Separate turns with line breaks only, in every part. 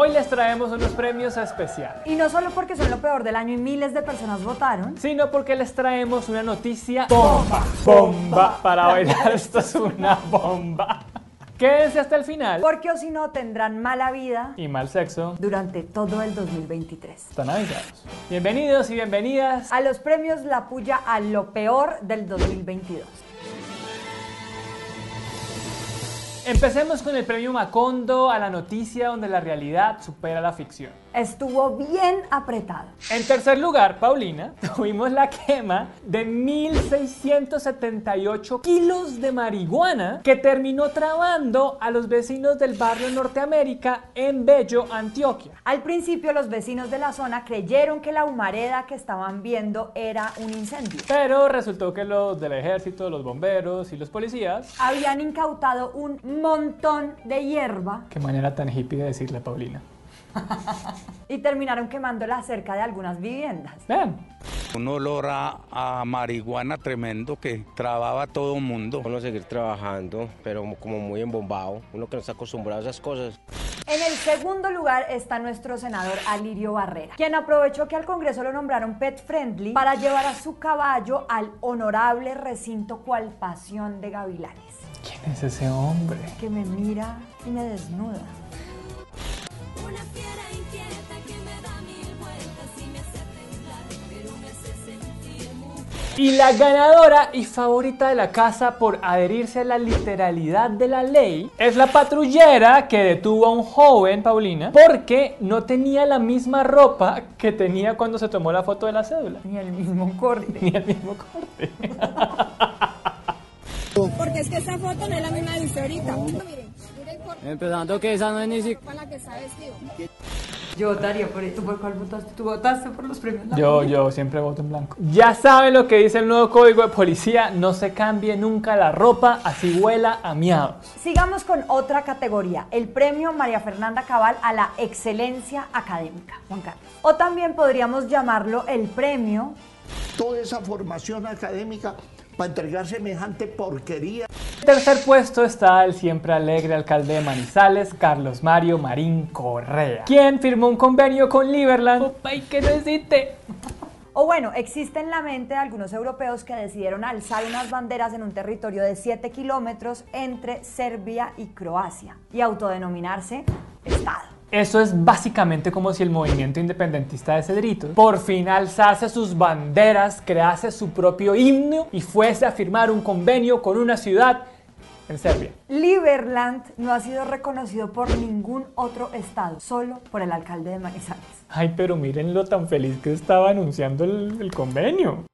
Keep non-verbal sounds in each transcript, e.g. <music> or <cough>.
Hoy les traemos unos premios especiales.
Y no solo porque son lo peor del año y miles de personas votaron,
sino porque les traemos una noticia bomba, bomba, para bailar. <laughs> Esto es una bomba. Quédense hasta el final.
Porque o si no tendrán mala vida
y mal sexo
durante todo el 2023.
Están avisados. Bienvenidos y bienvenidas
a los premios La Puya a lo peor del 2022.
Empecemos con el premio Macondo a la noticia donde la realidad supera la ficción
estuvo bien apretado.
En tercer lugar, Paulina, <laughs> tuvimos la quema de 1.678 kilos de marihuana que terminó trabando a los vecinos del barrio Norteamérica en Bello, Antioquia.
Al principio los vecinos de la zona creyeron que la humareda que estaban viendo era un incendio.
Pero resultó que los del ejército, los bomberos y los policías
habían incautado un montón de hierba.
Qué manera tan hippie de decirle, Paulina. <laughs>
y terminaron quemándola cerca de algunas viviendas.
Vean.
Un olor a, marihuana tremendo que trababa todo el mundo.
Uno seguir trabajando, pero como muy embombado. Uno que no está acostumbrado a esas cosas.
En el segundo lugar está nuestro senador Alirio Barrera, quien aprovechó que al Congreso lo nombraron pet friendly para llevar a su caballo al honorable recinto cual pasión de gavilanes.
¿Quién es ese hombre?
Que me mira y me desnuda.
Y la ganadora y favorita de la casa por adherirse a la literalidad de la ley es la patrullera que detuvo a un joven, Paulina, porque no tenía la misma ropa que tenía cuando se tomó la foto de la cédula.
Ni el mismo corte. <laughs>
Ni el mismo corte. <laughs>
Porque es que esa foto no es la misma de ahorita. Miren,
Empezando que esa no es ni siquiera...
Para la que está vestido.
Yo votaría por ¿Tú por cuál votaste? ¿Tú votaste por los premios?
Yo, yo siempre voto en blanco. Ya saben lo que dice el nuevo código de policía. No se cambie nunca la ropa, así huela a miados.
Sigamos con otra categoría. El premio María Fernanda Cabal a la excelencia académica. Juan Carlos. O también podríamos llamarlo el premio...
Toda esa formación académica para entregar semejante porquería.
En tercer puesto está el siempre alegre alcalde de Manizales, Carlos Mario Marín Correa, quien firmó un convenio con Liberland. ¡Opa, y que no existe!
O bueno, existe en la mente de algunos europeos que decidieron alzar unas banderas en un territorio de 7 kilómetros entre Serbia y Croacia y autodenominarse Estado.
Eso es básicamente como si el movimiento independentista de Cedritos por fin alzase sus banderas, crease su propio himno y fuese a firmar un convenio con una ciudad en Serbia.
Liberland no ha sido reconocido por ningún otro estado, solo por el alcalde de Manizales.
Ay, pero miren lo tan feliz que estaba anunciando el, convenio.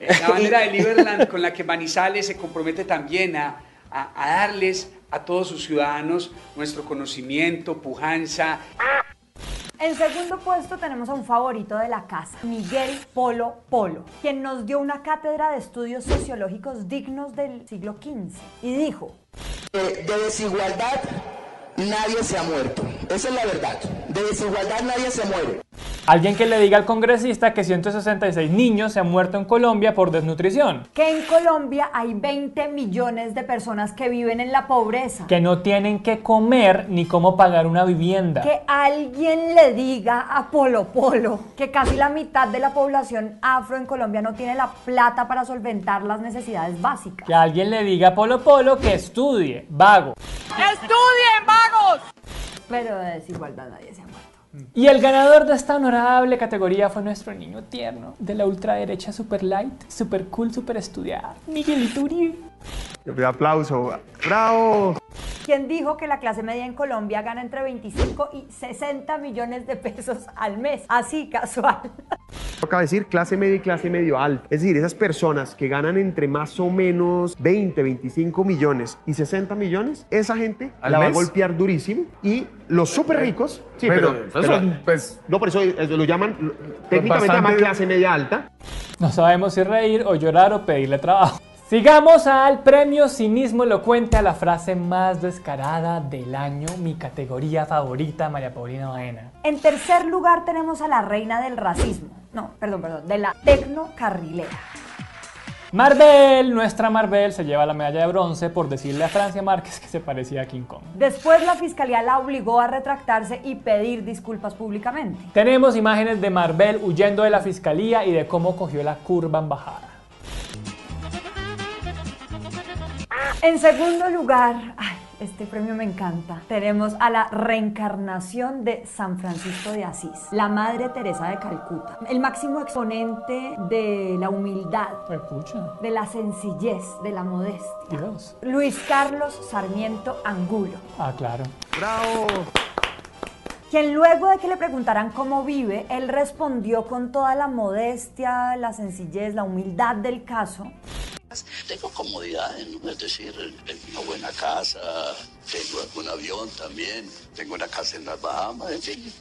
La bandera de Liberland con la que Manizales se compromete también a, a darles a todos sus ciudadanos nuestro conocimiento, pujanza.
En segundo puesto tenemos a un favorito de la casa, Miguel Polo Polo, quien nos dio una cátedra de estudios sociológicos dignos del siglo XV y dijo,
de desigualdad nadie se ha muerto, esa es la verdad, de desigualdad nadie se muere.
Alguien que le diga al congresista que 166 niños se han muerto en Colombia por desnutrición.
Que en Colombia hay 20 millones de personas que viven en la pobreza.
Que no tienen que comer ni cómo pagar una vivienda.
Que alguien le diga a Polo Polo que casi la mitad de la población afro en Colombia no tiene la plata para solventar las necesidades básicas.
Que alguien le diga a Polo Polo que estudie, vago.
¡Estudien, vagos!
Pero de desigualdad nadie se ha muerto.
Y el ganador de esta honorable categoría fue nuestro niño tierno de la ultraderecha super light, super cool, super estudiada, Miguelito Uribe.
Yo pido aplauso. ¡Bravo!
Quien dijo que la clase media en Colombia gana entre 25 y 60 millones de pesos al mes. Así, casual.
Toca decir clase media y clase medio alta. Es decir, esas personas que ganan entre más o menos 20, 25 millones y 60 millones, esa gente la va a golpear durísimo. Y los súper ricos, sí, pero, pues, no, por eso lo llaman, técnicamente llaman clase media alta.
No sabemos si reír o llorar o pedirle trabajo. Sigamos al premio Cinismo Elocuente a la frase más descarada del año, mi categoría favorita, María Paulina Baena.
En tercer lugar tenemos a la reina del racismo. No, perdón, perdón, de la tecnocarrilera.
Marvel, nuestra Marvel, se lleva la medalla de bronce por decirle a Francia Márquez que se parecía a King Kong.
Después la fiscalía la obligó a retractarse y pedir disculpas públicamente.
Tenemos imágenes de Marvel huyendo de la fiscalía y de cómo cogió la curva en bajada.
En segundo lugar, ay, este premio me encanta. Tenemos a la reencarnación de San Francisco de Asís, la Madre Teresa de Calcuta, el máximo exponente de la humildad, de la sencillez, de la modestia.
Dios.
Luis Carlos Sarmiento Angulo.
Ah, claro.
¡Bravo!
Quien luego de que le preguntaran cómo vive, él respondió con toda la modestia, la sencillez, la humildad del caso.
Tengo comodidades, ¿no? es decir, una buena casa, tengo un avión también, tengo una casa en las Bahamas, en fin.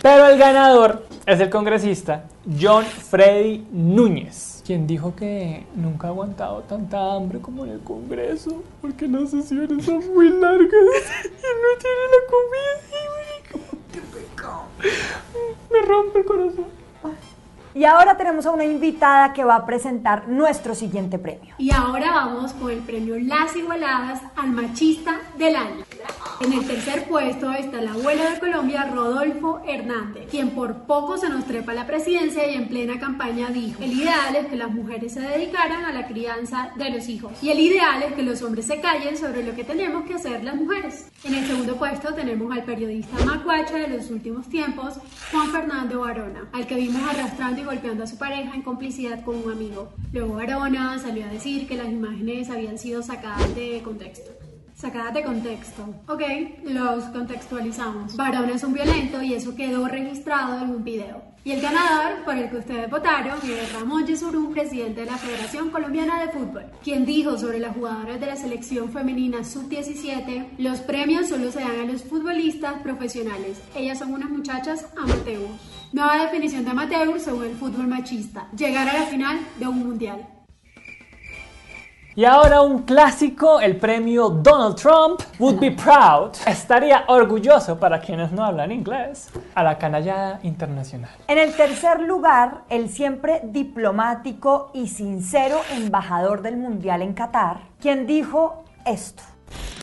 Pero el ganador es el congresista John Freddy Núñez, quien dijo que nunca ha aguantado tanta hambre como en el Congreso, porque las sesiones son muy largas <laughs> y no tiene la comida. ¡Qué pecado! Me rompe el corazón.
Y ahora tenemos a una invitada que va a presentar nuestro siguiente premio.
Y ahora vamos con el premio Las Igualadas al Machista del Año. En el tercer puesto está el abuelo de Colombia, Rodolfo Hernández, quien por poco se nos trepa a la presidencia y en plena campaña dijo, el ideal es que las mujeres se dedicaran a la crianza de los hijos y el ideal es que los hombres se callen sobre lo que tenemos que hacer las mujeres. En el segundo puesto tenemos al periodista macuacha de los últimos tiempos, Juan Fernando Barona, al que vimos arrastrando y golpeando a su pareja en complicidad con un amigo. Luego Barona salió a decir que las imágenes habían sido sacadas de contexto. Sacadas de contexto. Ok, los contextualizamos. Barona es un violento y eso quedó registrado en un video. Y el ganador por el que ustedes votaron es Ramón Yesurún, presidente de la Federación Colombiana de Fútbol, quien dijo sobre las jugadoras de la selección femenina sub-17, los premios solo se dan a los futbolistas profesionales. Ellas son unas muchachas amateurs. Nueva definición de amateur según el fútbol machista. Llegar a la final de un mundial.
Y ahora un clásico, el premio Donald Trump would be proud, estaría orgulloso para quienes no hablan inglés, a la canallada internacional.
En el tercer lugar, el siempre diplomático y sincero embajador del Mundial en Qatar, quien dijo esto.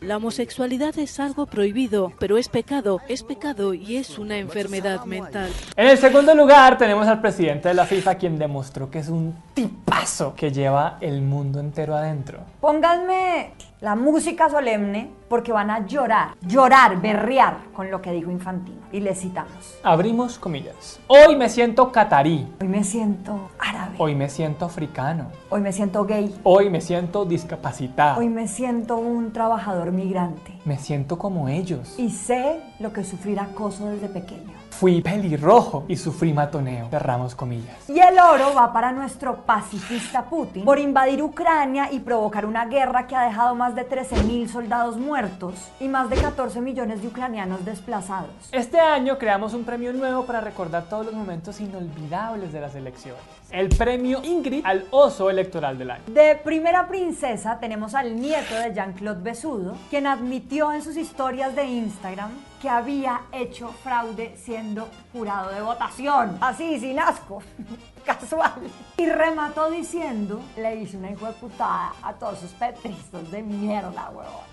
La homosexualidad es algo prohibido, pero es pecado, es pecado y es una enfermedad mental.
En el segundo lugar tenemos al presidente de la FIFA quien demostró que es un tipazo que lleva el mundo entero adentro.
Pónganme la música solemne porque van a llorar, llorar, berrear con lo que dijo Infantino. Y le citamos.
Abrimos comillas. Hoy me siento catarí.
Hoy me siento árabe.
Hoy me siento africano.
Hoy me siento gay.
Hoy me siento discapacitado.
Hoy me siento un trabajador migrante.
Me siento como ellos.
Y sé lo que sufrir acoso desde pequeño.
Fui pelirrojo y sufrí matoneo. Cerramos comillas.
Y el oro va para nuestro pacifista Putin por invadir Ucrania y provocar una guerra que ha dejado más de 13.000 soldados muertos y más de 14 millones de ucranianos desplazados.
Este año creamos un premio nuevo para recordar todos los momentos inolvidables de las elecciones. El premio Ingrid al oso electoral del año.
De primera princesa tenemos al nieto de Jean-Claude Besudo, quien admitió en sus historias de Instagram que había hecho fraude siendo jurado de votación. Así, sin asco. <laughs> Casual. Y remató diciendo, le hice una hijo de putada a todos sus petristas de mierda, huevón.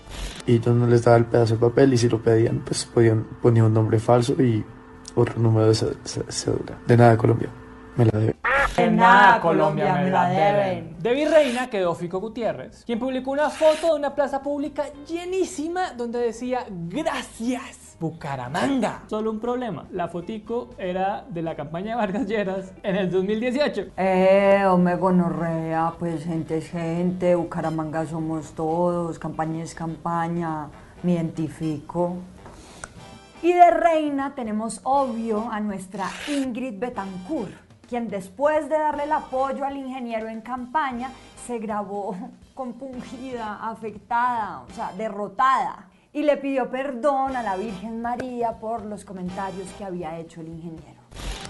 Y yo no les daba el pedazo de papel y si lo pedían, pues podían, ponían un nombre falso y otro número de cédula. De nada, Colombia. Me la debe.
De nada, Colombia, me la deben.
De virreina quedó Fico Gutiérrez, quien publicó una foto de una plaza pública llenísima donde decía gracias. Bucaramanga. Solo un problema, la fotico era de la campaña de Vargas Lleras en el 2018.
Eh, me gonorrea, pues gente es gente, Bucaramanga somos todos, campaña es campaña, me identifico. Y de reina tenemos obvio a nuestra Ingrid Betancourt, quien después de darle el apoyo al ingeniero en campaña, se grabó <laughs> compungida, afectada, o sea, derrotada. Y le pidió perdón a la Virgen María por los comentarios que había hecho el ingeniero.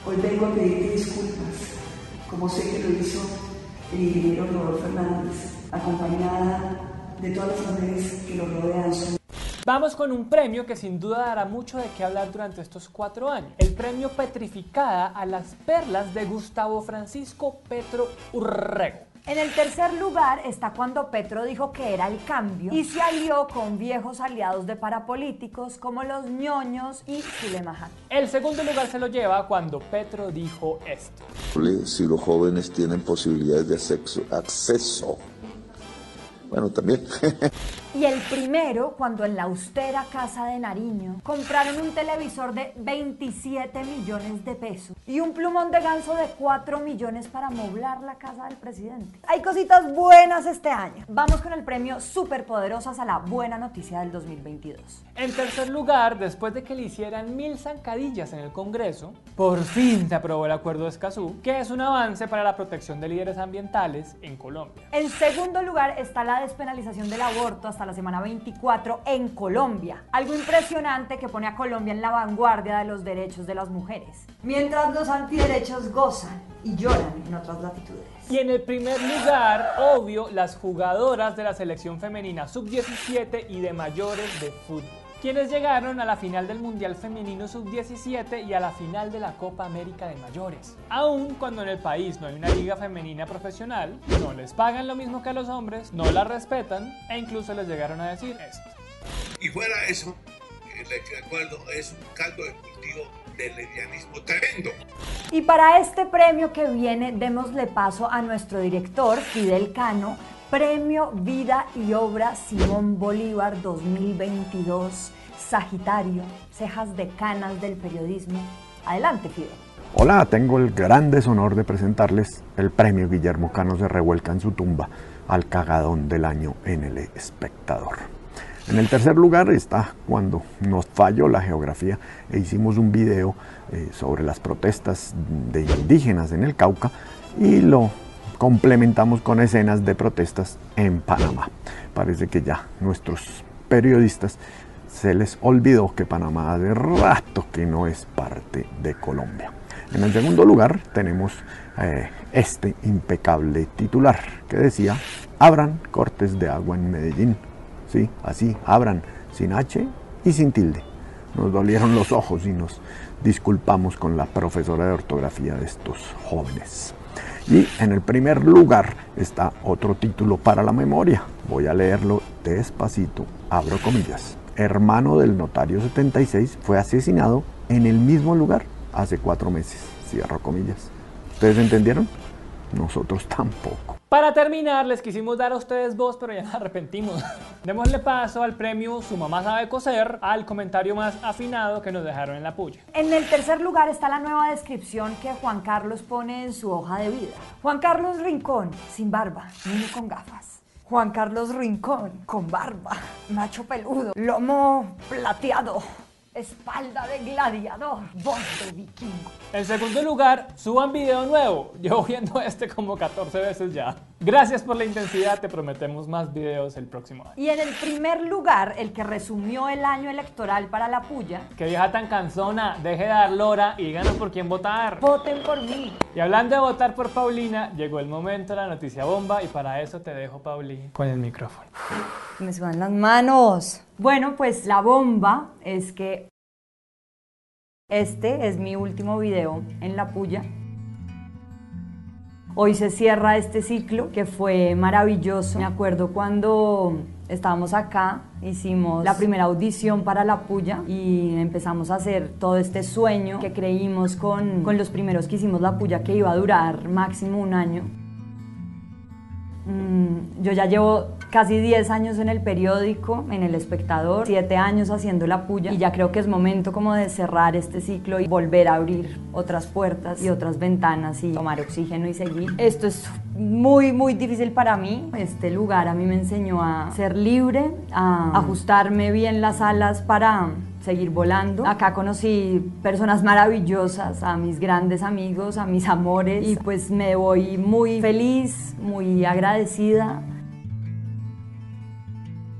Hoy vengo a pedirte disculpas, como sé que lo hizo el ingeniero Rodolfo Fernández, acompañada de todas las mujeres que lo rodean.
Vamos con un premio que sin duda dará mucho de qué hablar durante estos cuatro años. El premio Petrificada a las perlas de Gustavo Francisco Petro Urrego
En el tercer lugar está cuando Petro dijo que era el cambio y se alió con viejos aliados de parapolíticos como los ñoños y Zulema
El segundo lugar se lo lleva cuando Petro dijo esto.
Si los jóvenes tienen posibilidades de acceso bueno, también.
y el primero, cuando en la austera casa de Nariño compraron un televisor de 27 millones de pesos y un plumón de ganso de 4 millones para moblar la casa del presidente. Hay cositas buenas este año. Vamos con el premio Superpoderosas a la buena noticia del 2022.
En tercer lugar, después de que le hicieran mil zancadillas en el Congreso, por fin se aprobó el Acuerdo de Escazú, que es un avance para la protección de líderes ambientales en Colombia.
En segundo lugar está la despenalización del aborto hasta la semana 24 en Colombia. Algo impresionante que pone a Colombia en la vanguardia de los derechos de las mujeres. Mientras los antiderechos gozan y lloran en otras latitudes.
Y en el primer lugar, obvio, las jugadoras de la selección femenina sub-17 y de mayores de fútbol quienes llegaron a la final del Mundial Femenino Sub-17 y a la final de la Copa América de Mayores. Aún cuando en el país no hay una liga femenina profesional, no les pagan lo mismo que a los hombres, no la respetan e incluso les llegaron a decir esto.
Y fuera eso, el acuerdo es un caldo de cultivo del lesbianismo tremendo.
Y para este premio que viene, démosle paso a nuestro director, Fidel Cano, Premio Vida y Obra Simón Bolívar 2022, Sagitario, cejas de canas del periodismo. Adelante, Fidel.
Hola, tengo el gran deshonor de presentarles el premio Guillermo Cano se revuelca en su tumba al cagadón del año en el espectador. En el tercer lugar está cuando nos falló la geografía e hicimos un video eh, sobre las protestas de indígenas en el Cauca y lo complementamos con escenas de protestas en Panamá. Parece que ya nuestros periodistas se les olvidó que Panamá hace rato que no es parte de Colombia. En el segundo lugar tenemos eh, este impecable titular que decía, abran cortes de agua en Medellín. Sí, así, abran, sin H y sin tilde. Nos dolieron los ojos y nos disculpamos con la profesora de ortografía de estos jóvenes. Y en el primer lugar está otro título para la memoria. Voy a leerlo despacito. Abro comillas. Hermano del notario 76 fue asesinado en el mismo lugar hace cuatro meses. Cierro comillas. ¿Ustedes entendieron? Nosotros tampoco.
Para terminar, les quisimos dar a ustedes voz, pero ya nos arrepentimos. <laughs> Démosle paso al premio Su mamá sabe coser, al comentario más afinado que nos dejaron en la puya.
En el tercer lugar está la nueva descripción que Juan Carlos pone en su hoja de vida. Juan Carlos Rincón, sin barba, niño con gafas. Juan Carlos Rincón, con barba, macho peludo, lomo plateado espalda de gladiador, voz de vikingo.
En segundo lugar, suban video nuevo. Llevo viendo <laughs> este como 14 veces ya. Gracias por la intensidad, te prometemos más videos el próximo año.
Y en el primer lugar, el que resumió el año electoral para la puya.
Que vieja tan cansona, deje de dar lora y díganos por quién votar.
Voten por mí.
Y hablando de votar por Paulina, llegó el momento de la noticia bomba y para eso te dejo, Paulina, con el micrófono.
Me suban las manos. Bueno, pues la bomba es que este es mi último video en La Puya. Hoy se cierra este ciclo que fue maravilloso. Me acuerdo cuando estábamos acá, hicimos la primera audición para La Puya y empezamos a hacer todo este sueño que creímos con, con los primeros que hicimos La Puya que iba a durar máximo un año. Mm, yo ya llevo casi 10 años en el periódico, en El Espectador, 7 años haciendo la puya y ya creo que es momento como de cerrar este ciclo y volver a abrir otras puertas y otras ventanas y tomar oxígeno y seguir. Esto es muy, muy difícil para mí. Este lugar a mí me enseñó a ser libre, a ajustarme bien las alas para seguir volando. Acá conocí personas maravillosas, a mis grandes amigos, a mis amores y pues me voy muy feliz, muy agradecida.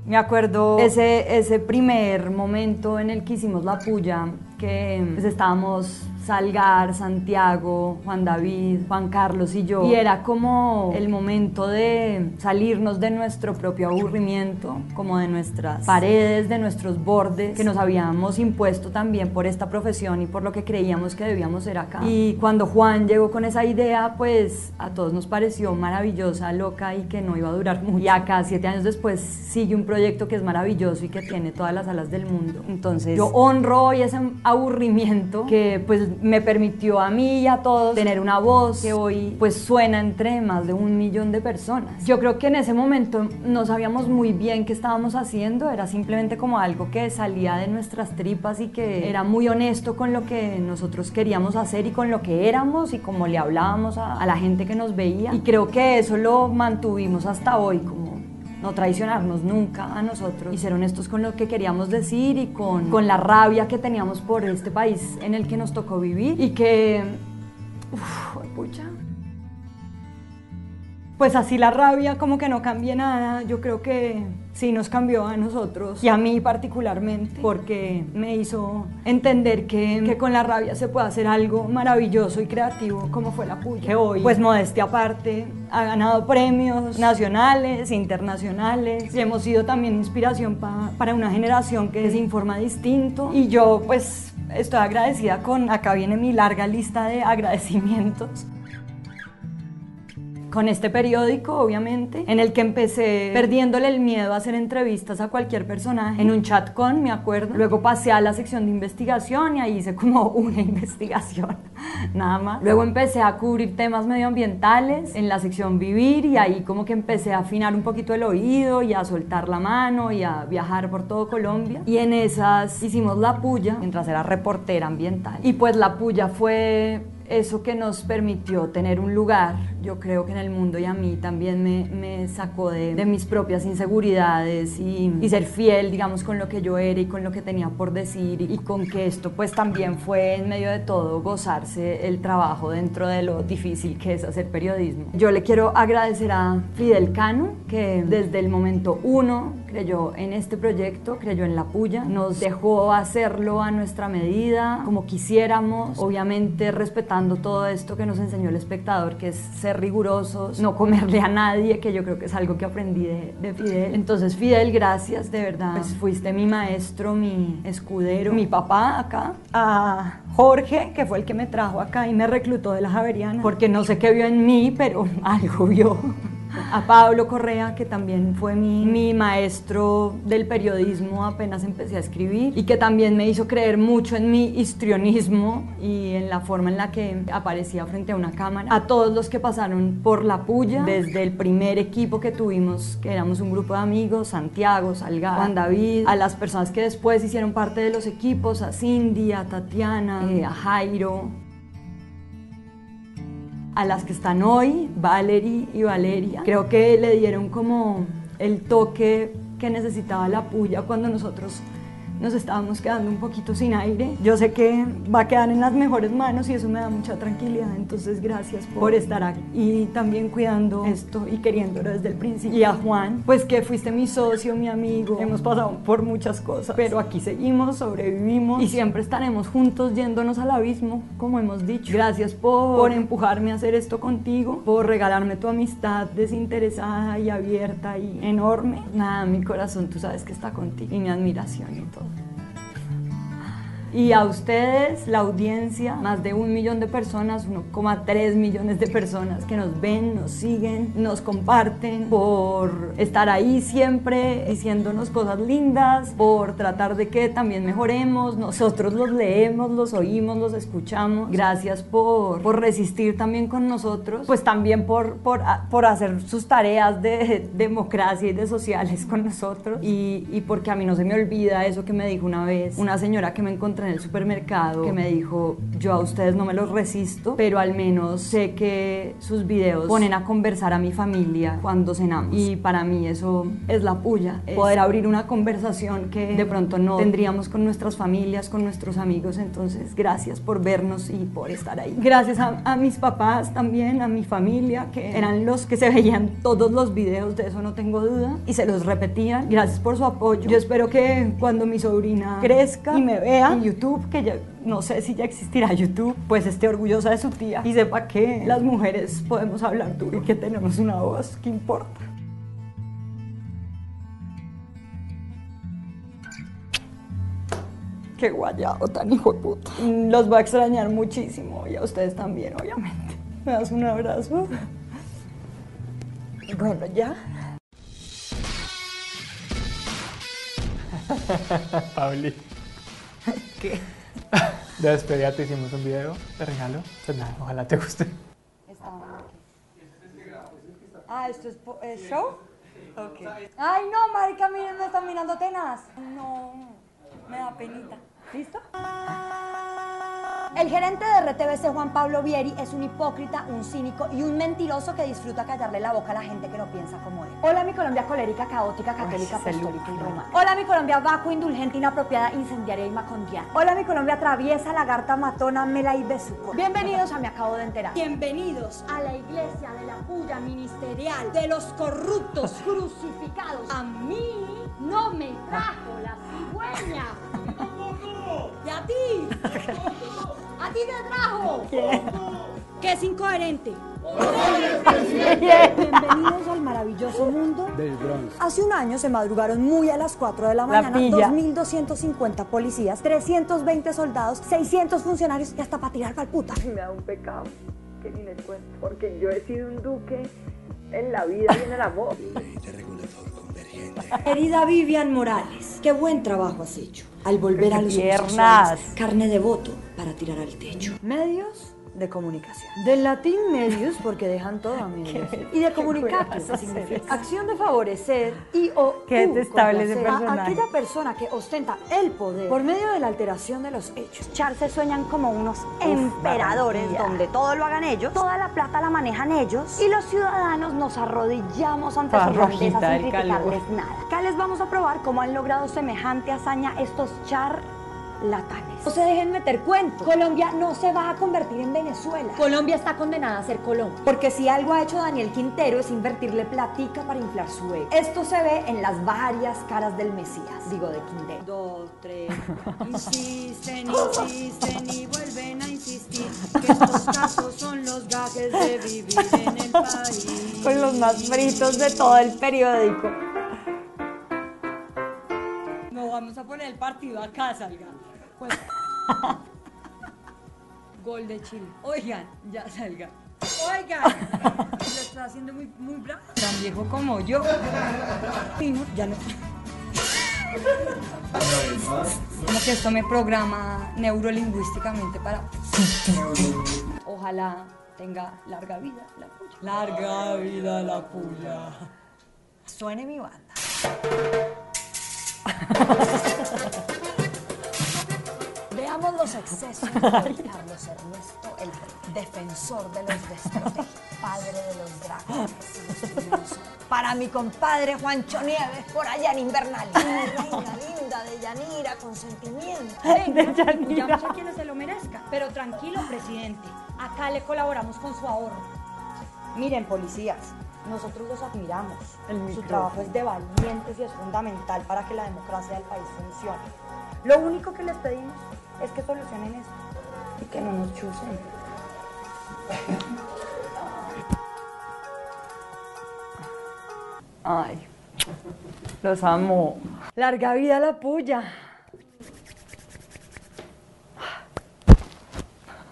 Me acuerdo ese, ese primer momento en el que hicimos la puya, que pues, estábamos Salgar, Santiago, Juan David, Juan Carlos y yo. Y era como el momento de salirnos de nuestro propio aburrimiento, como de nuestras paredes, de nuestros bordes que nos habíamos impuesto también por esta profesión y por lo que creíamos que debíamos ser acá. Y cuando Juan llegó con esa idea, pues a todos nos pareció maravillosa, loca y que no iba a durar mucho. Y acá, siete años después, sigue un proyecto que es maravilloso y que tiene todas las alas del mundo. Entonces, yo honro hoy ese aburrimiento que pues me permitió a mí y a todos tener una voz que hoy pues suena entre más de un millón de personas. Yo creo que en ese momento no sabíamos muy bien qué estábamos haciendo, era simplemente como algo que salía de nuestras tripas y que era muy honesto con lo que nosotros queríamos hacer y con lo que éramos y como le hablábamos a, a la gente que nos veía. Y creo que eso lo mantuvimos hasta hoy, como no traicionarnos nunca a nosotros y ser honestos con lo que queríamos decir y con, con la rabia que teníamos por este país en el que nos tocó vivir y que... Uf, pucha. Pues así la rabia como que no cambie nada, yo creo que sí nos cambió a nosotros y a mí particularmente porque me hizo entender que, que, con la rabia se puede hacer algo maravilloso y creativo como fue la puya. Que hoy pues modestia aparte ha ganado premios nacionales internacionales y hemos sido también inspiración pa, para una generación que se informa distinto. Y yo pues estoy agradecida con acá viene mi larga lista de agradecimientos con este periódico, obviamente, en el que empecé perdiéndole el miedo a hacer entrevistas a cualquier personaje, en un chat con, me acuerdo. Luego pasé a la sección de investigación y ahí hice como <laughs> una investigación, <laughs> nada más. Luego empecé a cubrir temas medioambientales en la sección Vivir y ahí como que empecé a afinar un poquito el oído y a soltar la mano y a viajar por todo Colombia. Y en esas hicimos La Puya, mientras era reportera ambiental. Y pues La Puya fue eso que nos permitió tener un lugar, yo creo que en el mundo y a mí también me, me sacó de, mis propias inseguridades y, y, ser fiel, digamos, con lo que yo era y con lo que tenía por decir y, y, con que esto pues también fue en medio de todo gozarse el trabajo dentro de lo difícil que es hacer periodismo. Yo le quiero agradecer a Fidel Cano que desde el momento uno creyó en este proyecto, creyó en la puya, nos dejó hacerlo a nuestra medida, como quisiéramos, obviamente respetando todo esto que nos enseñó el espectador, que es ser rigurosos, no comerle a nadie, que yo creo que es algo que aprendí de, de Fidel. Entonces, Fidel, gracias, de verdad. Pues fuiste mi maestro, mi escudero, mi papá acá, a Jorge, que fue el que me trajo acá y me reclutó de la Javeriana, porque no sé qué vio en mí, pero <laughs> algo vio a Pablo Correa, que también fue mi, mi, maestro del periodismo apenas empecé a escribir y que también me hizo creer mucho en mi histrionismo y en la forma en la que aparecía frente a una cámara. A todos los que pasaron por la puya, desde el primer equipo que tuvimos, que éramos un grupo de amigos, Santiago, Salgado, Juan David, a las personas que después hicieron parte de los equipos, a Cindy, a Tatiana, eh, a Jairo, a las que están hoy, Valerie y Valeria. Creo que le dieron como el toque que necesitaba la puya cuando nosotros nos estábamos quedando un poquito sin aire. Yo sé que va a quedar en las mejores manos y eso me da mucha tranquilidad. Entonces, gracias por estar aquí y también cuidando esto y queriéndolo desde el principio. Y a Juan, pues que fuiste mi socio, mi amigo. Hemos pasado por muchas cosas, pero aquí seguimos, sobrevivimos y siempre estaremos juntos yéndonos al abismo, como hemos dicho. Gracias por, por empujarme a hacer esto contigo, por regalarme tu amistad desinteresada y abierta y enorme. Nada, mi corazón, tú sabes que está contigo y mi admiración y todo. Y a ustedes, la audiencia, más de un millón de personas, 1,3 millones de personas que nos ven, nos siguen, nos comparten, por estar ahí siempre diciéndonos cosas lindas, por tratar de que también mejoremos. Nosotros los leemos, los oímos, los escuchamos. Gracias por, por resistir también con nosotros, pues también por, por, por hacer sus tareas de <laughs> democracia y de sociales con nosotros. Y, y porque a mí no se me olvida eso que me dijo una vez una señora que me encontré en el supermercado que me dijo, yo a ustedes no me los resisto, pero al menos sé que sus videos ponen a conversar a mi familia cuando cenamos. Y para mí eso es la puya, es poder abrir una conversación que de pronto no tendríamos con nuestras familias, con nuestros amigos. Entonces, gracias por vernos y por estar ahí. Gracias a, a mis papás también, a mi familia, que eran los que se veían todos los videos, de eso no tengo duda, y se los repetían. Gracias por su apoyo. Yo espero que cuando mi sobrina crezca y me vea en YouTube,
YouTube, que ya no sé si ya existirá YouTube, pues esté orgullosa de su tía y sepa que las mujeres podemos hablar duro y que tenemos una voz que importa. Qué guayado tan hijo de puta. Los va a extrañar muchísimo y a ustedes también, obviamente. ¿Me das un abrazo? Bueno, ya. <laughs>
Pauli.
¿Qué?
De <laughs> despedida te hicimos un video de regalo. Pues nada, ojalá te guste.
Ah, ¿esto es, show? Ok. Ay, no, marica, miren, me están mirando tenaz. No, me da penita. ¿Listo? El gerente de RTBC, Juan Pablo Vieri, es un hipócrita, un cínico y un mentiroso que disfruta callarle la boca a la gente que no piensa como él. Hola, mi Colombia colérica, caótica, católica, apostólica y romana. Hola, mi Colombia vacua, indulgente, inapropiada, incendiaria y macondiana. Hola, mi Colombia traviesa, lagarta, matona, mela y besuco. Bienvenidos a Me Acabo de Enterar.
Bienvenidos a la iglesia de la puya ministerial de los corruptos <laughs> crucificados. A mí no me trajo la cigüeña. <laughs> ¿Y a ti? <laughs> ¿A ti te trajo? Que es incoherente.
Bienvenidos al maravilloso mundo
Del Bronx.
Hace un año se madrugaron muy a las 4 de la mañana
pilla.
2.250 policías, 320 soldados, 600 funcionarios y hasta para tirar para puta. Me da un pecado que ni les cuento, porque yo he sido un duque en la vida y en el amor. <laughs> Querida Vivian Morales, qué buen trabajo has hecho. Al volver a los
Piernas.
carne de voto para tirar al techo. Medios de comunicación. Del latín medios porque dejan todo a <laughs> medios. Y de que
hacer
significa acción de favorecer y o
ese
complacer a aquella persona que ostenta el poder por medio de la alteración de los hechos.
Char se sueñan como unos
emperadores
emperadores
donde
donde todo lo hagan ellos, toda la plata la manejan ellos y los ciudadanos nos arrodillamos ante
Pa'
su grandeza sin criticarles nada. Acá les vamos a probar cómo han logrado semejante hazaña estos charlatanes.
No se dejen meter cuentos. Colombia no se va a convertir en Venezuela. Colombia está condenada a ser Colombia. Porque si algo ha hecho Daniel Quintero es invertirle platica para inflar su ego. Esto se ve en las varias caras del Mesías, digo de Quintero.
Dos, tres. Insisten, insisten y vuelven a insistir que estos casos son los gajes de vivir en el país.
Con los más fritos de todo el periódico.
Vamos a poner el partido acá, salga. Pues. Gol de Chile. Oigan, ya salga. Oigan, lo está haciendo muy, muy bravo. Tan viejo como yo. Ya no. Como que esto me programa neurolingüísticamente para. Ojalá tenga larga vida la puya. Larga vida la puya.
Suene mi banda. <laughs> Veamos los excesos de Carlos Ernesto, el defensor de los desprotegidos, padre de los dragones. Para mi compadre Juancho Nieves, por allá en Invernal. <laughs> Reina linda de Yanira, con sentimiento.
Venga, apoyamos a quien se lo merezca. Pero tranquilo, presidente. Acá le colaboramos con su ahorro.
Miren, policías, nosotros los admiramos. Su trabajo es de valientes y es fundamental para que la democracia del país funcione. Lo único que les pedimos es que solucionen esto y que no nos chusen. <laughs>
Ay, los amo. Larga vida la puya.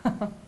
<laughs>